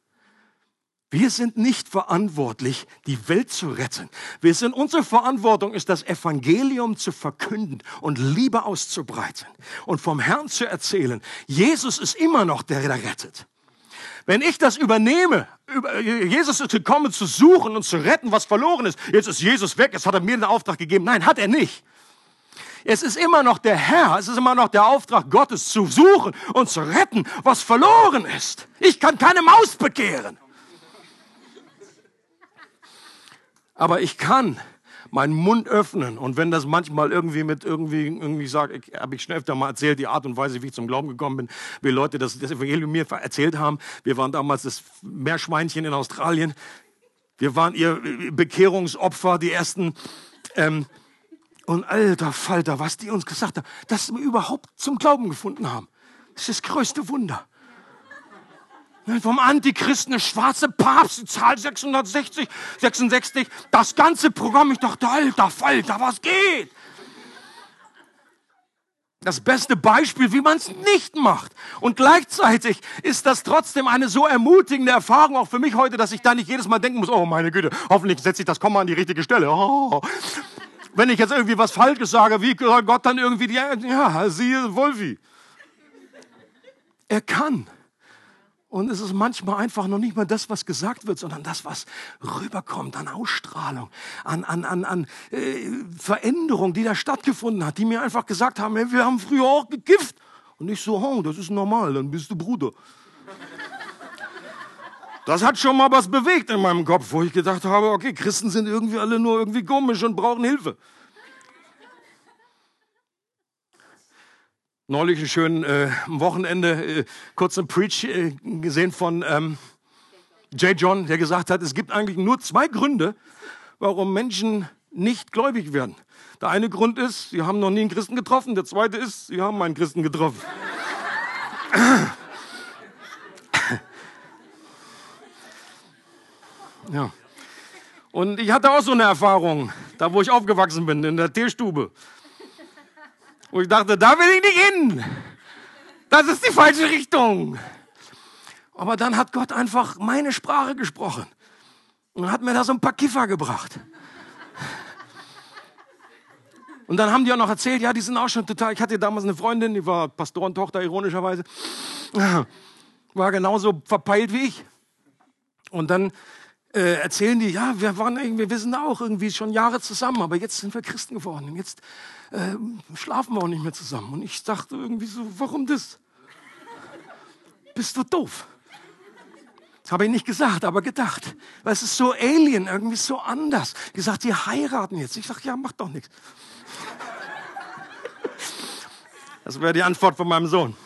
Speaker 2: Wir sind nicht verantwortlich, die Welt zu retten. Wir sind, unsere Verantwortung ist, das Evangelium zu verkünden und Liebe auszubreiten und vom Herrn zu erzählen. Jesus ist immer noch der, der rettet. Wenn ich das übernehme, Jesus ist gekommen zu suchen und zu retten, was verloren ist. Jetzt ist Jesus weg, jetzt hat er mir den Auftrag gegeben. Nein, hat er nicht. Es ist immer noch der Herr, es ist immer noch der Auftrag Gottes zu suchen und zu retten, was verloren ist. Ich kann keine Maus bekehren. Aber ich kann meinen Mund öffnen. Und wenn das manchmal irgendwie mit irgendwie, irgendwie sagt, ich, habe ich schon öfter mal erzählt, die Art und Weise, wie ich zum Glauben gekommen bin, wie Leute das, das Evangelium mir erzählt haben. Wir waren damals das Meerschweinchen in Australien. Wir waren ihr Bekehrungsopfer, die ersten. Ähm, und alter Falter, was die uns gesagt haben, dass wir überhaupt zum Glauben gefunden haben. Das ist das größte Wunder. Vom Antichristen, der schwarze Papst, Zahl 660, 66, das ganze Programm. Ich dachte, alter Falter, was geht? Das beste Beispiel, wie man es nicht macht. Und gleichzeitig ist das trotzdem eine so ermutigende Erfahrung auch für mich heute, dass ich da nicht jedes Mal denken muss, oh meine Güte, hoffentlich setze ich das Komma an die richtige Stelle. Oh. Wenn ich jetzt irgendwie was Falsches sage, wie soll Gott dann irgendwie, die, ja, siehe Wolfi. Er kann. Und es ist manchmal einfach noch nicht mal das, was gesagt wird, sondern das, was rüberkommt an Ausstrahlung, an, an, an, an äh, Veränderung, die da stattgefunden hat, die mir einfach gesagt haben, hey, wir haben früher auch gekifft. Und ich so, oh, das ist normal, dann bist du Bruder. Das hat schon mal was bewegt in meinem Kopf, wo ich gedacht habe, okay, Christen sind irgendwie alle nur irgendwie komisch und brauchen Hilfe. neulich ein schönen äh, Wochenende äh, kurzen Preach äh, gesehen von ähm, J. John, der gesagt hat, es gibt eigentlich nur zwei Gründe, warum Menschen nicht gläubig werden. Der eine Grund ist, sie haben noch nie einen Christen getroffen. Der zweite ist, sie haben einen Christen getroffen. Ja. Und ich hatte auch so eine Erfahrung, da wo ich aufgewachsen bin, in der Teestube. Wo ich dachte, da will ich nicht hin. Das ist die falsche Richtung. Aber dann hat Gott einfach meine Sprache gesprochen und hat mir da so ein paar Kiffer gebracht. Und dann haben die auch noch erzählt, ja, die sind auch schon total. Ich hatte damals eine Freundin, die war Pastorentochter, ironischerweise. War genauso verpeilt wie ich. Und dann äh, erzählen die, ja, wir waren irgendwie, wir sind auch irgendwie schon Jahre zusammen, aber jetzt sind wir Christen geworden. Und jetzt äh, schlafen wir auch nicht mehr zusammen. Und ich dachte irgendwie so, warum das? Bist du doof? Habe ich nicht gesagt, aber gedacht. Weil es ist so alien, irgendwie so anders. Gesagt, die heiraten jetzt. Ich sage, ja, macht doch nichts. Das wäre die Antwort von meinem Sohn.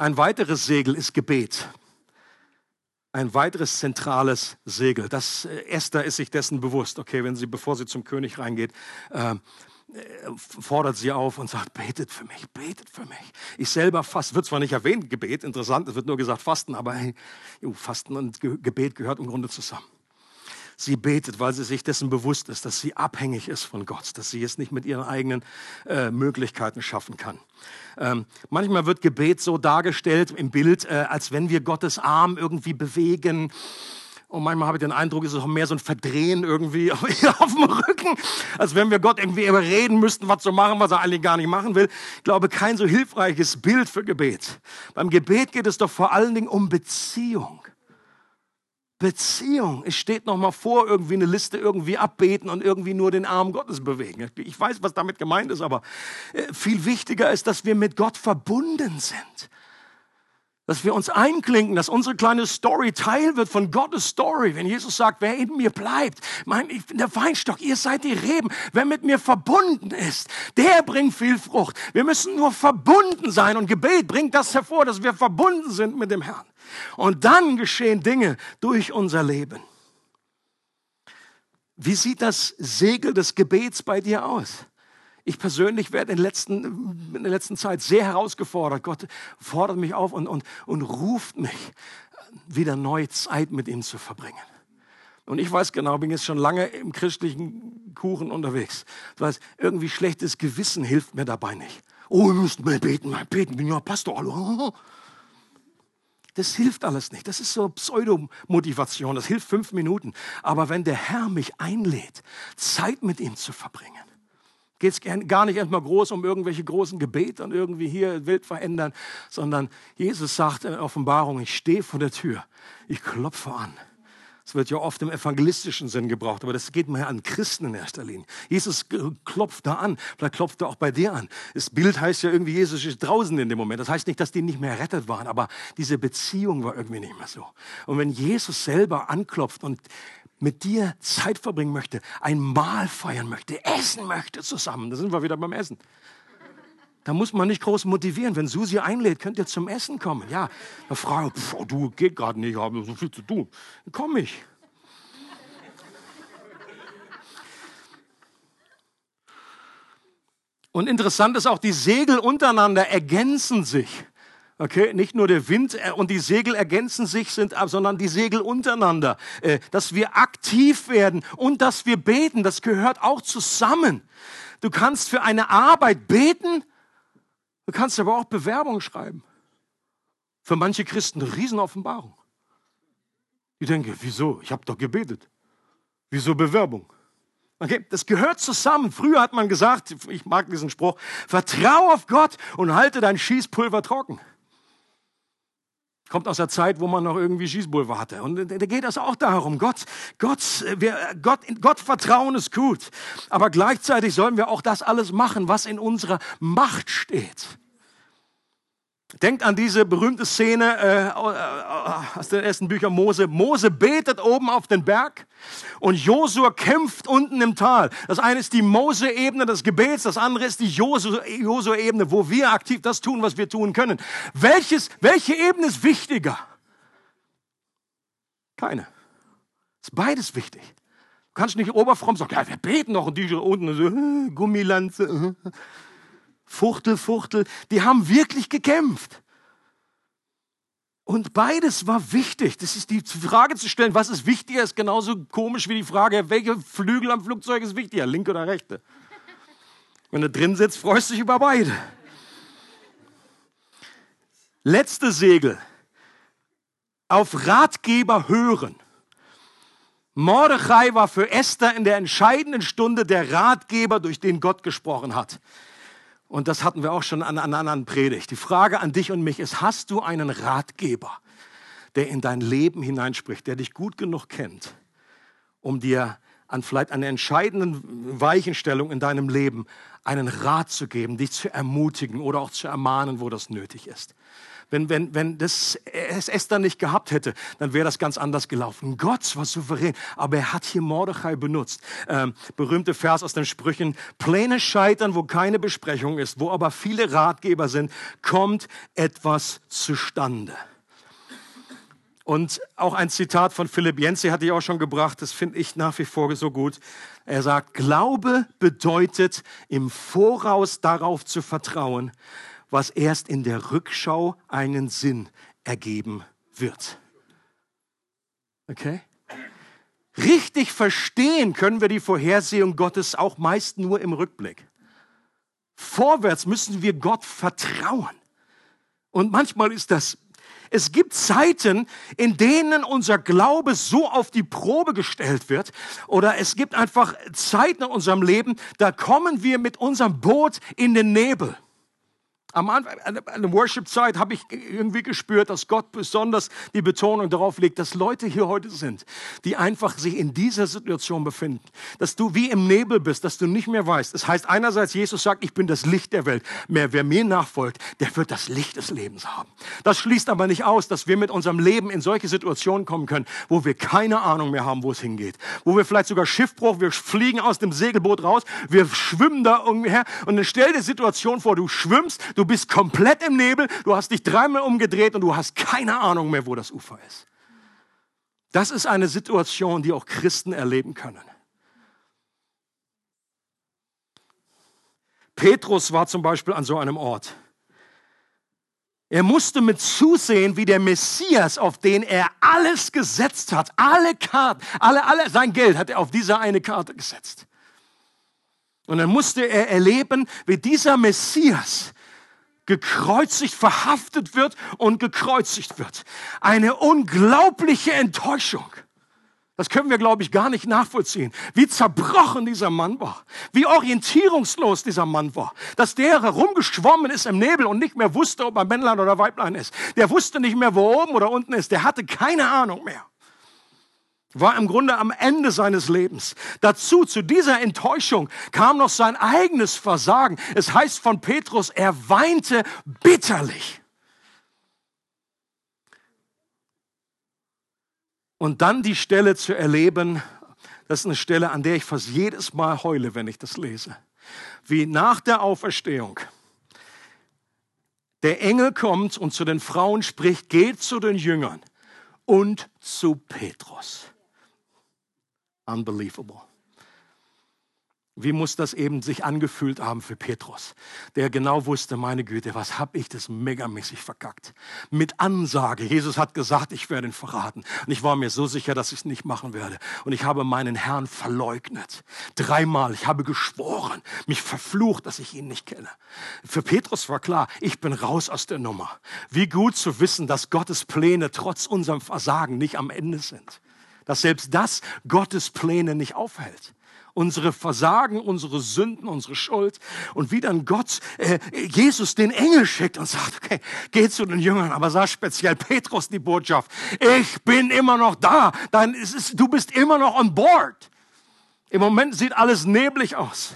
Speaker 2: Ein weiteres Segel ist Gebet ein weiteres zentrales Segel. Das äh, Esther ist sich dessen bewusst. Okay, wenn sie, bevor sie zum König reingeht, äh, fordert sie auf und sagt, betet für mich, betet für mich. Ich selber fast, wird zwar nicht erwähnt, Gebet, interessant, es wird nur gesagt Fasten, aber hey, Fasten und Gebet gehört im Grunde zusammen. Sie betet, weil sie sich dessen bewusst ist, dass sie abhängig ist von Gott, dass sie es nicht mit ihren eigenen äh, Möglichkeiten schaffen kann. Ähm, manchmal wird Gebet so dargestellt im Bild, äh, als wenn wir Gottes Arm irgendwie bewegen. Und manchmal habe ich den Eindruck, es ist auch mehr so ein Verdrehen irgendwie auf dem Rücken, als wenn wir Gott irgendwie überreden müssten, was zu machen, was er eigentlich gar nicht machen will. Ich glaube, kein so hilfreiches Bild für Gebet. Beim Gebet geht es doch vor allen Dingen um Beziehung. Beziehung. Es steht noch mal vor, irgendwie eine Liste irgendwie abbeten und irgendwie nur den Arm Gottes bewegen. Ich weiß, was damit gemeint ist, aber äh, viel wichtiger ist, dass wir mit Gott verbunden sind. Dass wir uns einklinken, dass unsere kleine Story Teil wird von Gottes Story. Wenn Jesus sagt, wer in mir bleibt, mein, ich bin der Weinstock, ihr seid die Reben. Wer mit mir verbunden ist, der bringt viel Frucht. Wir müssen nur verbunden sein und Gebet bringt das hervor, dass wir verbunden sind mit dem Herrn. Und dann geschehen Dinge durch unser Leben. Wie sieht das Segel des Gebets bei dir aus? Ich persönlich werde in, letzten, in der letzten Zeit sehr herausgefordert. Gott fordert mich auf und, und, und ruft mich, wieder neue Zeit mit ihm zu verbringen. Und ich weiß genau, bin jetzt schon lange im christlichen Kuchen unterwegs. Du weißt, irgendwie schlechtes Gewissen hilft mir dabei nicht. Oh, wir müssen mal beten, mal beten, bin ja Pastor. Hallo. Das hilft alles nicht. Das ist so Pseudomotivation. Das hilft fünf Minuten. Aber wenn der Herr mich einlädt, Zeit mit ihm zu verbringen, geht es gar nicht erstmal groß um irgendwelche großen Gebete und irgendwie hier Welt verändern, sondern Jesus sagt in der Offenbarung, ich stehe vor der Tür, ich klopfe an. Es wird ja oft im evangelistischen Sinn gebraucht, aber das geht mal an Christen in erster Linie. Jesus klopft da an, vielleicht klopft er auch bei dir an. Das Bild heißt ja irgendwie, Jesus ist draußen in dem Moment. Das heißt nicht, dass die nicht mehr errettet waren, aber diese Beziehung war irgendwie nicht mehr so. Und wenn Jesus selber anklopft und mit dir Zeit verbringen möchte, ein Mahl feiern möchte, essen möchte zusammen, da sind wir wieder beim Essen. Da muss man nicht groß motivieren. Wenn Susi einlädt, könnt ihr zum Essen kommen. Ja, da frage ich, du geht gerade nicht, ich habe so viel zu tun. Dann komme ich. Und interessant ist auch, die Segel untereinander ergänzen sich. Okay, nicht nur der Wind äh, und die Segel ergänzen sich, sind, sondern die Segel untereinander. Äh, dass wir aktiv werden und dass wir beten, das gehört auch zusammen. Du kannst für eine Arbeit beten, du kannst aber auch Bewerbung schreiben. Für manche Christen eine Riesenoffenbarung. Die denken, wieso? Ich habe doch gebetet. Wieso Bewerbung? Okay, das gehört zusammen. Früher hat man gesagt, ich mag diesen Spruch, vertrau auf Gott und halte dein Schießpulver trocken. Kommt aus der Zeit, wo man noch irgendwie Schießpulver hatte. Und da geht es auch darum, Gott, Gott, wir, Gott, Gott vertrauen ist gut. Aber gleichzeitig sollen wir auch das alles machen, was in unserer Macht steht. Denkt an diese berühmte Szene äh, äh, aus den ersten Büchern Mose. Mose betet oben auf den Berg und Josua kämpft unten im Tal. Das eine ist die Mose-Ebene des Gebets, das andere ist die Josua-Ebene, wo wir aktiv das tun, was wir tun können. Welches, welche Ebene ist wichtiger? Keine. Ist beides wichtig. Du kannst nicht oberfromm sagen, ja, wir beten noch und die unten so, äh, Gummilanze. Fuchtel, Fuchtel, die haben wirklich gekämpft. Und beides war wichtig. Das ist die Frage zu stellen, was ist wichtiger, ist genauso komisch wie die Frage, welche Flügel am Flugzeug ist wichtiger, linke oder rechte. Wenn du drin sitzt, freust du dich über beide. Letzte Segel. Auf Ratgeber hören. Mordechai war für Esther in der entscheidenden Stunde der Ratgeber, durch den Gott gesprochen hat. Und das hatten wir auch schon an einer anderen Predigt. Die Frage an dich und mich ist, hast du einen Ratgeber, der in dein Leben hineinspricht, der dich gut genug kennt, um dir an vielleicht einer entscheidenden Weichenstellung in deinem Leben einen Rat zu geben, dich zu ermutigen oder auch zu ermahnen, wo das nötig ist. Wenn, wenn, wenn das es Esther nicht gehabt hätte, dann wäre das ganz anders gelaufen. Gott war souverän, aber er hat hier Mordechai benutzt. Ähm, berühmte Vers aus den Sprüchen, Pläne scheitern, wo keine Besprechung ist, wo aber viele Ratgeber sind, kommt etwas zustande. Und auch ein Zitat von Philipp Jensi hatte ich auch schon gebracht, das finde ich nach wie vor so gut. Er sagt, Glaube bedeutet im Voraus darauf zu vertrauen, was erst in der Rückschau einen Sinn ergeben wird. Okay? Richtig verstehen können wir die Vorhersehung Gottes auch meist nur im Rückblick. Vorwärts müssen wir Gott vertrauen. Und manchmal ist das, es gibt Zeiten, in denen unser Glaube so auf die Probe gestellt wird, oder es gibt einfach Zeiten in unserem Leben, da kommen wir mit unserem Boot in den Nebel. Am Anfang, an der Worship-Zeit habe ich irgendwie gespürt, dass Gott besonders die Betonung darauf legt, dass Leute hier heute sind, die einfach sich in dieser Situation befinden. Dass du wie im Nebel bist, dass du nicht mehr weißt. Das heißt einerseits, Jesus sagt, ich bin das Licht der Welt. Mehr, wer mir nachfolgt, der wird das Licht des Lebens haben. Das schließt aber nicht aus, dass wir mit unserem Leben in solche Situationen kommen können, wo wir keine Ahnung mehr haben, wo es hingeht. Wo wir vielleicht sogar Schiffbruch, wir fliegen aus dem Segelboot raus, wir schwimmen da irgendwie her und dann stell dir Situation vor, du schwimmst, du bist komplett im Nebel, du hast dich dreimal umgedreht und du hast keine Ahnung mehr, wo das Ufer ist. Das ist eine Situation, die auch Christen erleben können. Petrus war zum Beispiel an so einem Ort. Er musste mit zusehen, wie der Messias, auf den er alles gesetzt hat, alle Karten, alle, alle, sein Geld hat er auf diese eine Karte gesetzt. Und dann musste er erleben, wie dieser Messias gekreuzigt, verhaftet wird und gekreuzigt wird. Eine unglaubliche Enttäuschung. Das können wir, glaube ich, gar nicht nachvollziehen. Wie zerbrochen dieser Mann war. Wie orientierungslos dieser Mann war. Dass der herumgeschwommen ist im Nebel und nicht mehr wusste, ob er Männlein oder Weiblein ist. Der wusste nicht mehr, wo oben oder unten ist. Der hatte keine Ahnung mehr. War im Grunde am Ende seines Lebens. Dazu, zu dieser Enttäuschung, kam noch sein eigenes Versagen. Es heißt von Petrus, er weinte bitterlich. Und dann die Stelle zu erleben, das ist eine Stelle, an der ich fast jedes Mal heule, wenn ich das lese. Wie nach der Auferstehung der Engel kommt und zu den Frauen spricht, geht zu den Jüngern und zu Petrus. Unbelievable. Wie muss das eben sich angefühlt haben für Petrus, der genau wusste, meine Güte, was habe ich das megamäßig verkackt. Mit Ansage. Jesus hat gesagt, ich werde ihn verraten. Und ich war mir so sicher, dass ich es nicht machen werde. Und ich habe meinen Herrn verleugnet. Dreimal. Ich habe geschworen, mich verflucht, dass ich ihn nicht kenne. Für Petrus war klar, ich bin raus aus der Nummer. Wie gut zu wissen, dass Gottes Pläne trotz unserem Versagen nicht am Ende sind. Dass selbst das Gottes Pläne nicht aufhält unsere Versagen, unsere Sünden, unsere Schuld. Und wie dann Gott, äh, Jesus den Engel schickt und sagt, okay, geh zu den Jüngern, aber sag speziell Petrus die Botschaft, ich bin immer noch da, ist es, du bist immer noch on board. Im Moment sieht alles neblig aus.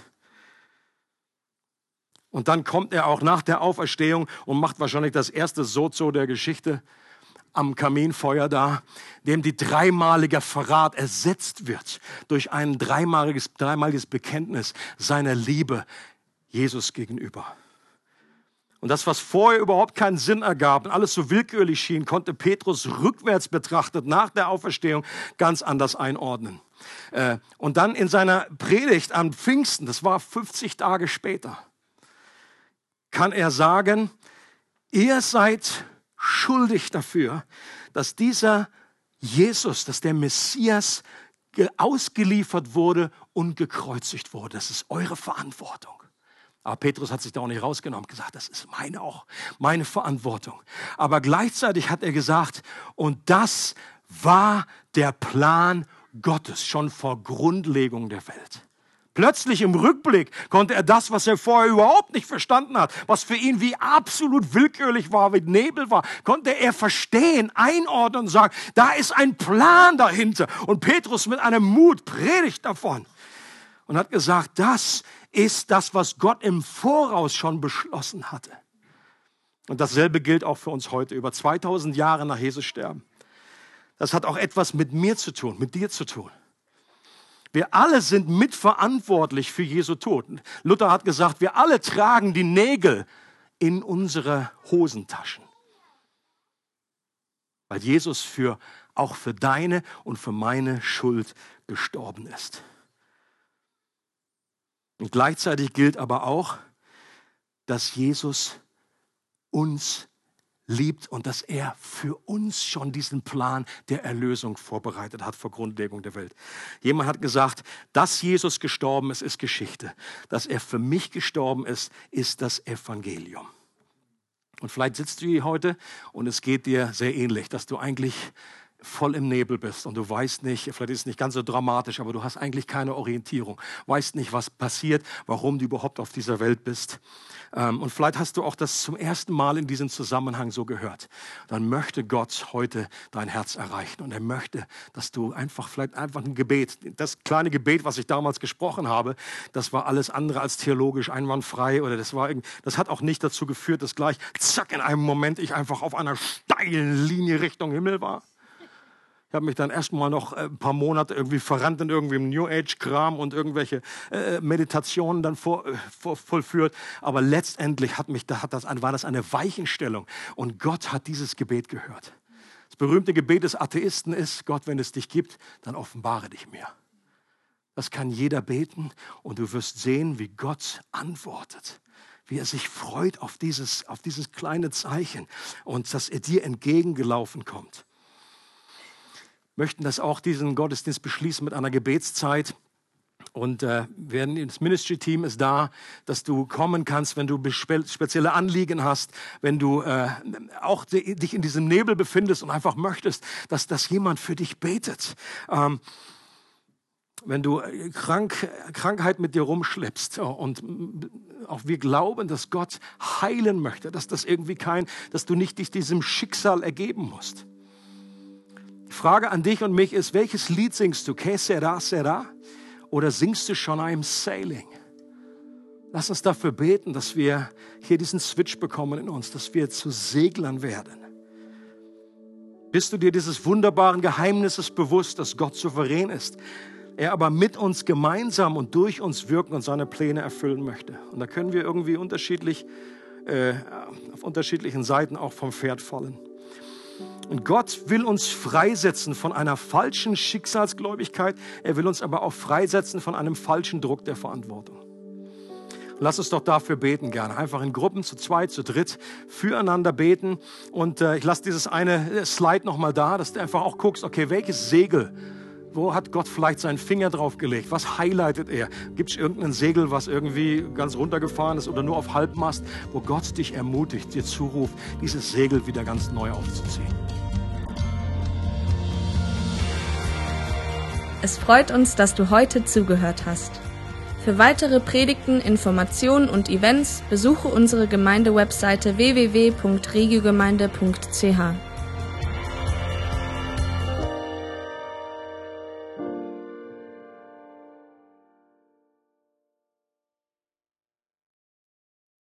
Speaker 2: Und dann kommt er auch nach der Auferstehung und macht wahrscheinlich das erste Sozo der Geschichte am Kaminfeuer da, dem die dreimalige Verrat ersetzt wird durch ein dreimaliges, dreimaliges Bekenntnis seiner Liebe Jesus gegenüber. Und das, was vorher überhaupt keinen Sinn ergab und alles so willkürlich schien, konnte Petrus rückwärts betrachtet nach der Auferstehung ganz anders einordnen. Äh, und dann in seiner Predigt am Pfingsten, das war 50 Tage später, kann er sagen, ihr seid schuldig dafür, dass dieser Jesus, dass der Messias ausgeliefert wurde und gekreuzigt wurde. Das ist eure Verantwortung. Aber Petrus hat sich da auch nicht rausgenommen, gesagt, das ist meine auch, meine Verantwortung. Aber gleichzeitig hat er gesagt, und das war der Plan Gottes schon vor Grundlegung der Welt. Plötzlich im Rückblick konnte er das, was er vorher überhaupt nicht verstanden hat, was für ihn wie absolut willkürlich war, wie Nebel war, konnte er verstehen, einordnen und sagen, da ist ein Plan dahinter. Und Petrus mit einem Mut predigt davon und hat gesagt, das ist das, was Gott im Voraus schon beschlossen hatte. Und dasselbe gilt auch für uns heute, über 2000 Jahre nach Jesus sterben. Das hat auch etwas mit mir zu tun, mit dir zu tun. Wir alle sind mitverantwortlich für Jesu Tod. Luther hat gesagt, wir alle tragen die Nägel in unsere Hosentaschen. Weil Jesus für, auch für deine und für meine Schuld gestorben ist. Und gleichzeitig gilt aber auch, dass Jesus uns liebt und dass er für uns schon diesen Plan der Erlösung vorbereitet hat vor Grundlegung der Welt. Jemand hat gesagt, dass Jesus gestorben ist, ist Geschichte. Dass er für mich gestorben ist, ist das Evangelium. Und vielleicht sitzt du hier heute und es geht dir sehr ähnlich, dass du eigentlich voll im Nebel bist und du weißt nicht, vielleicht ist es nicht ganz so dramatisch, aber du hast eigentlich keine Orientierung, weißt nicht, was passiert, warum du überhaupt auf dieser Welt bist. Ähm, und vielleicht hast du auch das zum ersten Mal in diesem Zusammenhang so gehört. Dann möchte Gott heute dein Herz erreichen und er möchte, dass du einfach vielleicht einfach ein Gebet, das kleine Gebet, was ich damals gesprochen habe, das war alles andere als theologisch einwandfrei oder das war, das hat auch nicht dazu geführt, dass gleich zack in einem Moment ich einfach auf einer steilen Linie Richtung Himmel war. Ich habe mich dann erstmal noch äh, ein paar Monate irgendwie verrannt in irgendwie New Age-Kram und irgendwelche äh, Meditationen dann vor, äh, vor, vollführt. Aber letztendlich hat mich, hat das, war das eine Weichenstellung. Und Gott hat dieses Gebet gehört. Das berühmte Gebet des Atheisten ist, Gott, wenn es dich gibt, dann offenbare dich mir. Das kann jeder beten und du wirst sehen, wie Gott antwortet wie er sich freut auf dieses, auf dieses kleine Zeichen und dass er dir entgegengelaufen kommt möchten das auch diesen Gottesdienst beschließen mit einer Gebetszeit. Und äh, werden, das Ministry-Team ist da, dass du kommen kannst, wenn du spezielle Anliegen hast, wenn du äh, auch dich in diesem Nebel befindest und einfach möchtest, dass, dass jemand für dich betet. Ähm, wenn du äh, krank, Krankheit mit dir rumschleppst und auch wir glauben, dass Gott heilen möchte, dass das irgendwie kein, dass du nicht dich diesem Schicksal ergeben musst Frage an dich und mich ist, welches Lied singst du? Que sera, sera? Oder singst du schon I'm sailing? Lass uns dafür beten, dass wir hier diesen Switch bekommen in uns, dass wir zu Seglern werden. Bist du dir dieses wunderbaren Geheimnisses bewusst, dass Gott souverän ist, er aber mit uns gemeinsam und durch uns wirken und seine Pläne erfüllen möchte? Und da können wir irgendwie unterschiedlich, äh, auf unterschiedlichen Seiten auch vom Pferd fallen. Und Gott will uns freisetzen von einer falschen Schicksalsgläubigkeit. Er will uns aber auch freisetzen von einem falschen Druck der Verantwortung. Lass uns doch dafür beten gerne. Einfach in Gruppen zu zweit, zu dritt füreinander beten. Und äh, ich lasse dieses eine Slide nochmal da, dass du einfach auch guckst, okay, welches Segel, wo hat Gott vielleicht seinen Finger drauf gelegt? Was highlightet er? Gibt es irgendein Segel, was irgendwie ganz runtergefahren ist oder nur auf Halbmast, wo Gott dich ermutigt, dir zuruft, dieses Segel wieder ganz neu aufzuziehen?
Speaker 1: Es freut uns, dass du heute zugehört hast. Für weitere Predigten, Informationen und Events besuche unsere Gemeindewebseite www.regiogemeinde.ch.